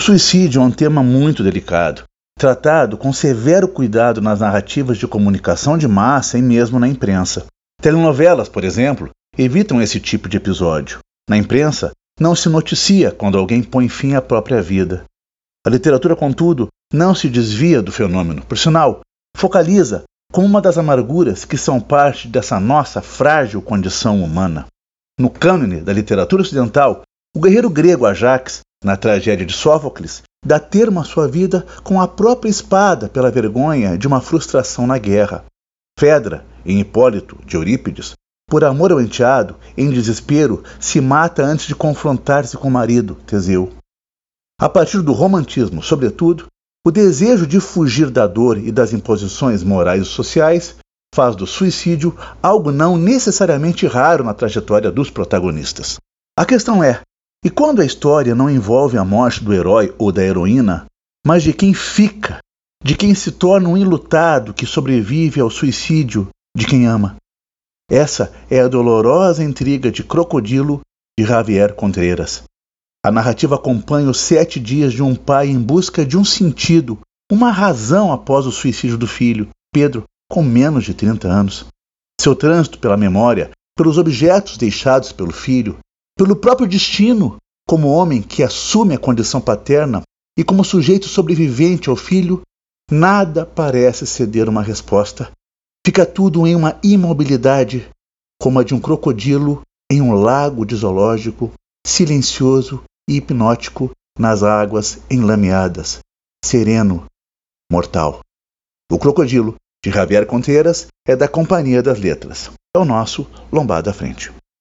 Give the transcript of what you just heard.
suicídio é um tema muito delicado, tratado com severo cuidado nas narrativas de comunicação de massa e mesmo na imprensa. Telenovelas, por exemplo, evitam esse tipo de episódio. Na imprensa, não se noticia quando alguém põe fim à própria vida. A literatura, contudo, não se desvia do fenômeno. Por sinal, focaliza como uma das amarguras que são parte dessa nossa frágil condição humana. No cânone da literatura ocidental, o guerreiro grego Ajax, na tragédia de Sófocles, dá termo à sua vida com a própria espada pela vergonha de uma frustração na guerra. Fedra, em Hipólito, de Eurípides, por amor ao enteado, em desespero, se mata antes de confrontar-se com o marido, Teseu. A partir do romantismo, sobretudo, o desejo de fugir da dor e das imposições morais e sociais faz do suicídio algo não necessariamente raro na trajetória dos protagonistas. A questão é: e quando a história não envolve a morte do herói ou da heroína, mas de quem fica, de quem se torna um enlutado que sobrevive ao suicídio de quem ama? Essa é a dolorosa intriga de Crocodilo de Javier Contreras. A narrativa acompanha os sete dias de um pai em busca de um sentido, uma razão após o suicídio do filho, Pedro, com menos de 30 anos. Seu trânsito pela memória, pelos objetos deixados pelo filho, pelo próprio destino, como homem que assume a condição paterna e como sujeito sobrevivente ao filho, nada parece ceder uma resposta Fica tudo em uma imobilidade, como a de um crocodilo em um lago de zoológico, silencioso e hipnótico nas águas enlameadas, sereno, mortal. O Crocodilo, de Javier Conteiras, é da Companhia das Letras. É o nosso Lombada à Frente.